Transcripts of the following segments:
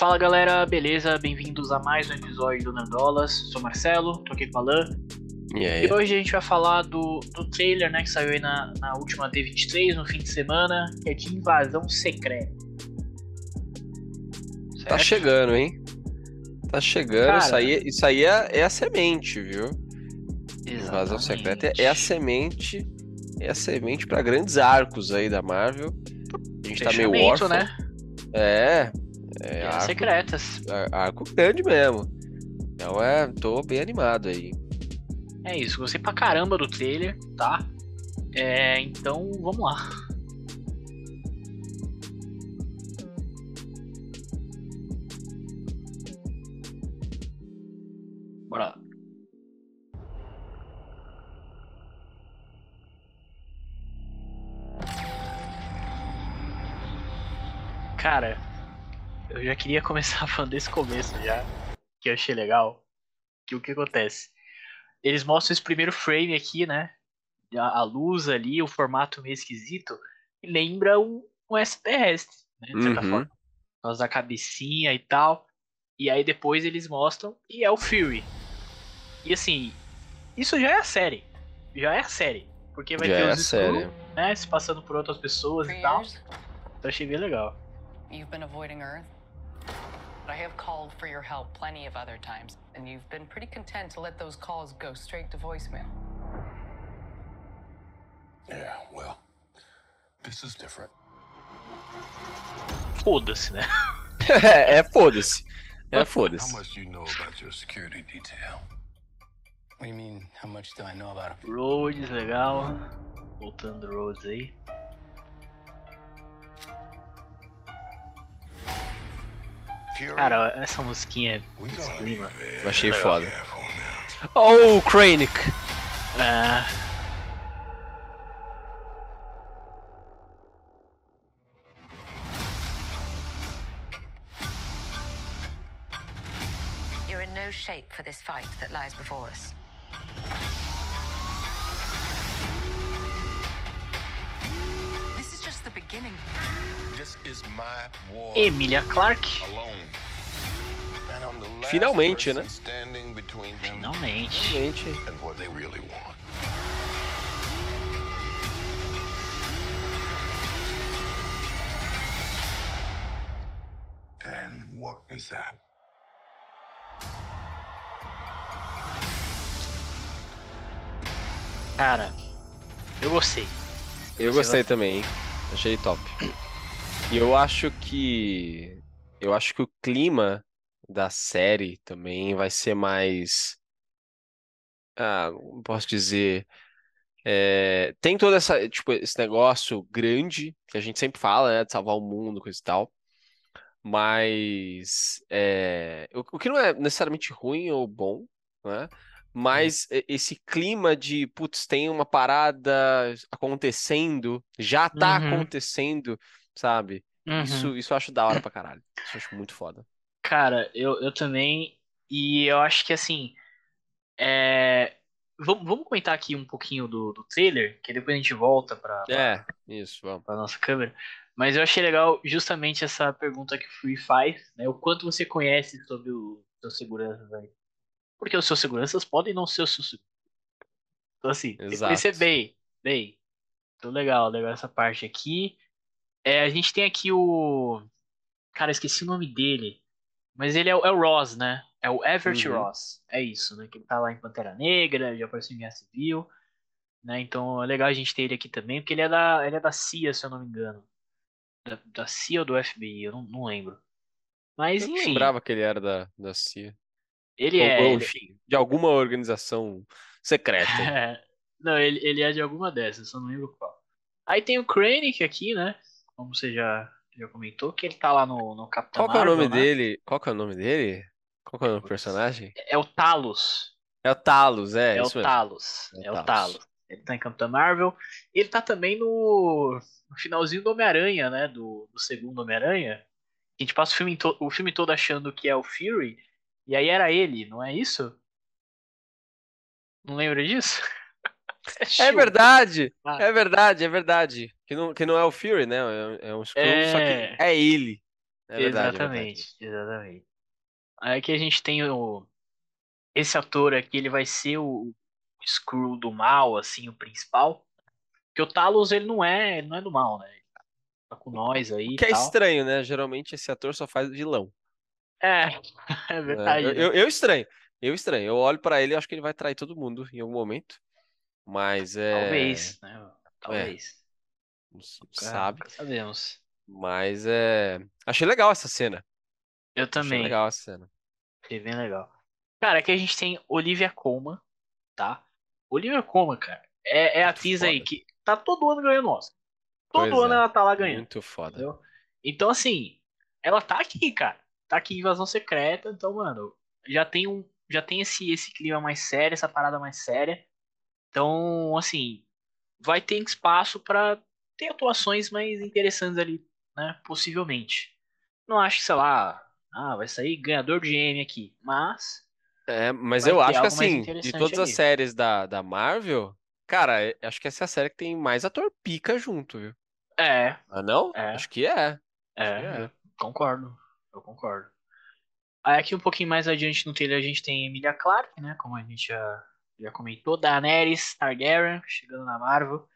Fala galera, beleza? Bem-vindos a mais um episódio do Nandolas. Sou Marcelo, tô aqui com a Alan. E aí? E hoje a gente vai falar do, do trailer, né, que saiu aí na, na última D23, no fim de semana, que é de Invasão Secreta. Tá Certo? chegando, hein? Tá chegando. Cara. Isso aí, isso aí é, é a semente, viu? Invasão Exatamente. Secreta é, é a semente. É a semente pra grandes arcos aí da Marvel. A gente tá meio órfão. né? É. É arco, Secretas. ar- arco grande mesmo. Então é, tô bem animado aí. É isso, gostei pra caramba do trailer, tá? É, então vamos lá. Bora lá. Cara, eu já queria começar falando desse começo já, que eu achei legal. Que o que acontece? Eles mostram esse primeiro frame aqui, né? A, a luz ali, o formato meio esquisito, e lembra um, um extraterrestre, né? De certa Uhum. forma. Por causa da cabecinha e tal. E aí depois eles mostram e é o Fury. E assim, isso já é a série. Já é a série. Porque vai Já ter é os. Skrull, né? Se passando por outras pessoas e tal. Então achei bem legal. you've been avoiding Earth. But I have called for your help plenty of other times, and you've been pretty content to let those calls go straight to voicemail. Yeah, well, this is different. Foda-se, né? é, é foda-se. É How foda-se. much do you know about your security detail? What do you mean, how much do I know about him? Rhodes, legal. Voltando do Rhodes aí. Cara, essa musiquinha be clima. Eu achei foda. Oh, o Krennic! É, You're in no shape for this fight that lies before us. Emilia Clarke. Finalmente, né? standing between them Finalmente. Gente, and what they really want. And what is that? Cara, eu gostei. eu gostei também, hein? Achei top. E eu acho que. Eu acho que o clima da série também vai ser mais. Ah, posso dizer. É, tem todo essa, tipo, esse negócio grande que a gente sempre fala, né? De salvar o mundo, coisa e tal. Mas é, o, o que não é necessariamente ruim ou bom, né? Mas esse clima de, putz, tem uma parada acontecendo, já tá Uhum. acontecendo, sabe? Uhum. Isso, isso eu acho da hora pra caralho. Isso eu acho muito foda. Cara, eu, eu também. E eu acho que assim. É... Vamos, vamos comentar aqui um pouquinho do, do trailer, que depois a gente volta pra, É, isso, vamos. pra nossa câmera. Mas eu achei legal justamente essa pergunta que o Free faz, né? O quanto você conhece sobre os seus seguranças aí. Porque os seus seguranças podem não ser os seus seguranças. Então, assim, tem que Exato. conhecer bem. Bem. Então, legal, legal essa parte aqui. É, a gente tem aqui o. Cara, eu esqueci o nome dele. Mas ele é, o- é o Ross, né? É o Everett Uhum. Ross. É isso, né? Que ele tá lá em Pantera Negra, já apareceu em Guerra Civil. Né? Então é legal a gente ter ele aqui também, porque ele é da, ele é da CIA, se eu não me engano. Da, da CIA ou do FBI, eu não, não lembro. Mas, Eu enfim, lembrava que ele era da, da CIA. Ele Ou, é. ou, ele- enfim, de alguma organização secreta. não, ele, ele é de alguma dessas, só não lembro qual. Aí tem o Krennic aqui, né? Como você já, já comentou, que ele tá lá no, no Capitão Qual que é o nome né? dele? Qual é o nome dele? Qual é o nome do personagem? É o Talos. É o Talos, é, É, o. Talos. É É, o Talos. Ele tá em Capitã Marvel. Ele tá também no, no finalzinho do Homem-Aranha, né? Do, do segundo Homem-Aranha. A gente passa o filme, o filme todo achando que é o Fury. E aí era ele, não é isso? Não lembra disso? É verdade, Ah. é verdade, é verdade. Que não, que não é o Fury, né? É, é um Skrull, só É. que é ele. É verdade, é exatamente, exatamente. Aí aqui a gente tem o. Esse ator aqui, ele vai ser o Screw do mal, assim, o principal. Porque o Talos, ele não é, ele não é do mal, né? Ele Tá com nós aí O que é estranho, né? Geralmente esse ator só faz vilão. É, é né? verdade. Eu, né? eu, eu estranho. Eu estranho. Eu olho pra ele e acho que ele vai trair todo mundo em algum momento. Mas é. Talvez, né? Talvez. Não s- Nunca- sabe? sabemos. Mas é. Achei legal essa cena. Eu Achei também. legal essa cena. Achei bem legal. Cara, aqui a gente tem Olivia Colman, tá? Olivia Colman, cara, é, é a atriz aí que tá todo ano ganhando Oscar. Todo Pois ano é. ela tá lá ganhando. Muito foda. Entendeu? Então, assim, ela tá aqui, cara. Tá aqui Invasão Secreta, então, mano, já tem um. Já tem esse, esse clima mais sério, essa parada mais séria. Então, assim, vai ter espaço pra ter atuações mais interessantes ali, né? Possivelmente. Não acho que, sei lá, ah, vai sair ganhador de M aqui. Mas, É, mas eu acho que assim, de todas as ali. séries da, da Marvel, cara, eu acho que essa é a série que tem mais ator pica junto, viu? é, Ah, não? É. Acho que é. é, É. concordo. Eu concordo. Aí aqui um pouquinho mais adiante no trailer a gente tem Emilia Clarke, né? Como a gente já, já comentou, Daenerys Targaryen chegando na Marvel.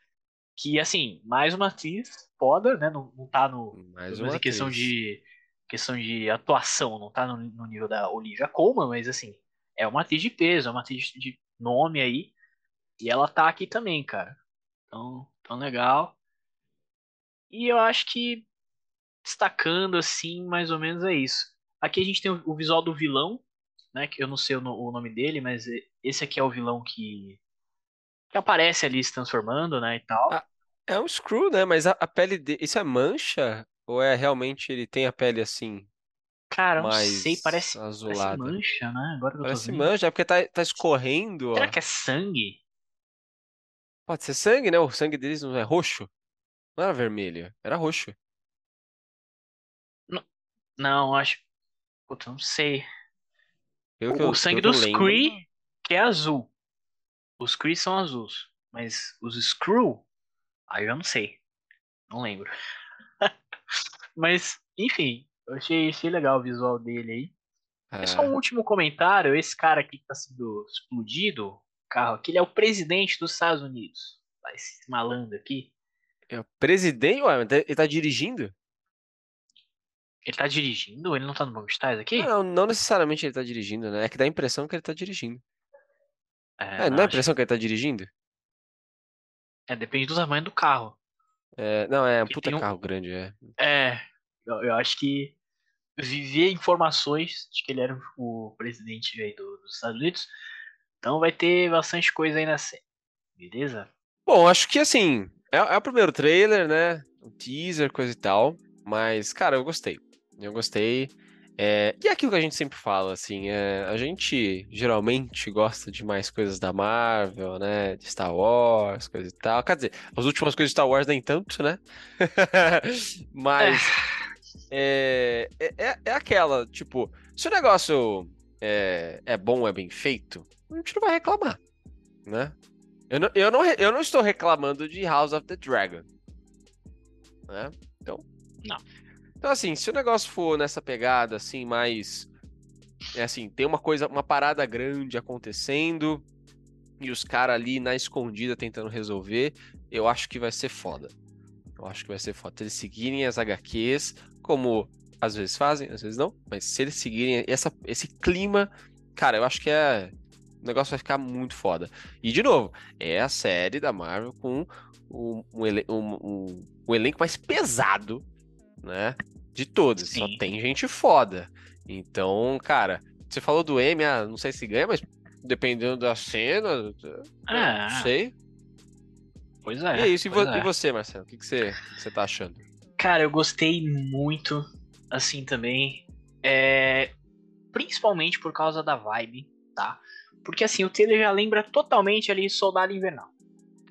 Que, assim, mais uma atriz foda, né? Não, não tá no. Mais uma em questão atriz. de questão de atuação, não tá no, no nível da Olivia Colman, mas assim, é uma atriz de peso, é uma atriz de nome aí, e ela tá aqui também, cara. Então, tão legal. E eu acho que destacando assim, mais ou menos é isso. Aqui a gente tem o, visual do vilão, né, que eu não sei o, o nome dele, mas esse aqui é o vilão que que aparece ali se transformando, né, e tal. Ah, É um screw, né? Mas a, a pele dele. Isso é mancha? Ou é realmente ele tem a pele assim, Cara, eu não sei, parece, parece azulada? mancha, né? Agora que eu tô Parece mancha, é porque tá, tá escorrendo, ó. Será que é sangue? Pode ser sangue, né? O sangue deles não é roxo. Não era vermelho, era roxo. Não, acho. Puta, não sei. Pelo O, eu, o sangue dos lembro. Kree, que é azul. Os Kree são azuis. Mas os Screw, aí eu não sei. Não lembro. mas, enfim, eu achei, achei legal o visual dele aí. É só um último comentário. Esse cara aqui que tá sendo explodido, o carro aqui, ele é o presidente dos Estados Unidos. Esse malandro aqui. é o presidente, ué, ele tá dirigindo? Ele tá dirigindo? Ele não tá no banco de trás aqui? Não, não necessariamente ele tá dirigindo, né? É que dá a impressão que ele tá dirigindo. É, É, não dá a acho- impressão que ele tá dirigindo? é, depende do tamanho do carro. É, não, é um Porque puta um- carro grande, é. É, eu, eu acho que viver informações de que ele era o presidente aí do- dos Estados Unidos. Então vai ter bastante coisa aí na série. Beleza? Bom, acho que assim, é, é o primeiro trailer, né? Um teaser, coisa e tal. Mas, cara, eu gostei. Eu gostei. É, e é aquilo que a gente sempre fala, assim, é, a gente geralmente gosta de mais coisas da Marvel, né? De Star Wars, coisa e tal. Quer dizer, as últimas coisas de Star Wars nem tanto, né? Mas é, é, é- é aquela, tipo, se o negócio é, é bom, é bem feito, a gente não vai reclamar, né? Eu não, eu, não, eu não estou reclamando de House of the Dragon, né? Então, Não. Então, assim, se o negócio for nessa pegada, assim, mais... É assim, tem uma coisa, uma parada grande acontecendo e os caras ali na escondida tentando resolver, eu acho que vai ser foda. Eu acho que vai ser foda. Se eles seguirem as HQs, como às vezes fazem, às vezes não, mas se eles seguirem essa, esse clima, cara, eu acho que é. O negócio vai ficar muito foda. E, de novo, é a série da Marvel com um- um elenco mais pesado, né? De todas. Só Sim. tem gente foda. Então, cara, você falou do M, ah, não sei se ganha, mas dependendo da cena, Ah, não sei. Pois E é. é isso, e, vo- é. e você, Marcelo? O que, que, você, que você tá achando? Cara, eu gostei muito, assim também. É, principalmente por causa da vibe, tá? Porque assim, o trailer já lembra totalmente ali Soldado Invernal.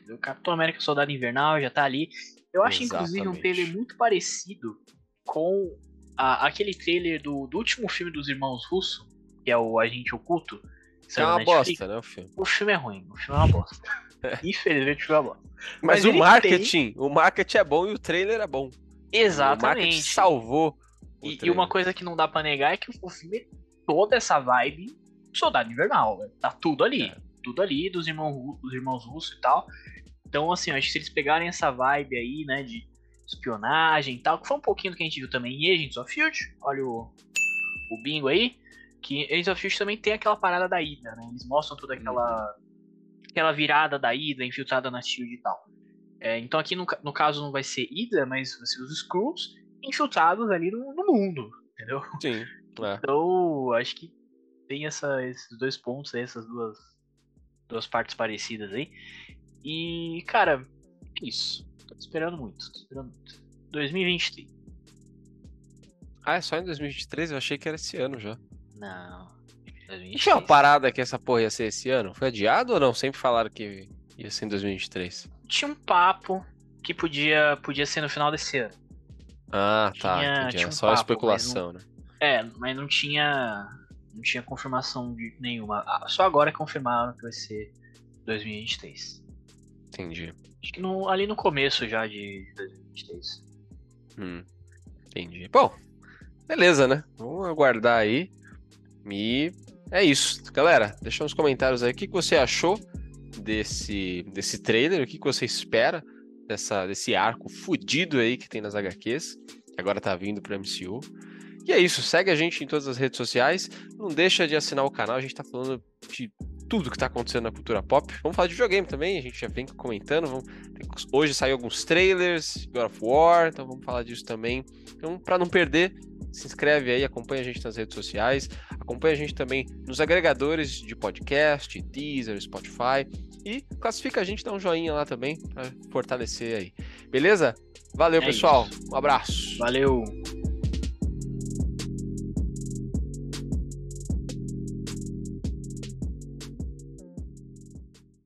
O Capitão América Soldado Invernal já tá ali. Eu acho, inclusive, um Exatamente. trailer muito parecido com a- aquele trailer do, do último filme dos irmãos Russo, que é o Agente Oculto. que É uma Netflix. bosta, né, o filme? O filme é ruim, o filme é uma bosta. Infelizmente, o filme é uma bosta. Mas, Mas o marketing, o marketing é bom e o trailer é bom. O marketing Exatamente. salvou o E, e uma coisa que não dá pra negar é que o filme é toda essa vibe Soldado Invernal. Tá tudo ali. É. Tudo ali dos irmãos, dos irmãos russos e tal. Então, assim, acho que se eles pegarem essa vibe aí, né, de espionagem e tal, que foi um pouquinho do que a gente viu também em Agents of Shield, olha o, o bingo aí, que Agents of Shield também tem aquela parada da Hydra, né? Eles mostram toda aquela aquela virada da Hydra infiltrada na Shield e tal. É, então aqui no, no caso não vai ser Hydra, mas vai ser os Skrulls infiltrados ali no, no mundo, entendeu? Sim. É. Então, acho que tem essa, esses dois pontos aí, essas duas, duas partes parecidas aí. E, cara, é isso. Tô esperando muito, tô esperando muito. 2023. Ah, é só em 2023? Eu achei que era esse ano já. Não. E tinha uma parada que essa porra ia ser esse ano? Foi adiado ou não? Sempre falaram que ia ser em 2023. Tinha um papo que podia, podia ser no final desse ano. Ah, tá. Tinha- tinha um só papo, especulação, né? É, mas não tinha. Não tinha confirmação de nenhuma. Ah, Só agora confirmaram que vai ser 2023. Entendi. Acho que no- ali no começo já de 2023. Hum, entendi. Bom, beleza, né? Vamos aguardar aí. E é isso. Galera, deixa nos comentários aí o que, que você achou desse, desse trailer, o que, que você espera dessa, desse arco fudido aí que tem nas HQs, que agora tá vindo pro MCU. E é isso, segue a gente em todas as redes sociais. Não deixa de assinar o canal, a gente tá falando de tudo que tá acontecendo na cultura pop. Vamos falar de videogame também, a gente já vem comentando. vamos- Hoje saiu alguns trailers, God of War, então vamos falar disso também. Então, para não perder, se inscreve aí, acompanha a gente nas redes sociais, acompanha a gente também nos agregadores de podcast, Deezer, Spotify e classifica a gente, dá um joinha lá também para fortalecer aí. Beleza? Valeu, É pessoal. Um abraço. Valeu!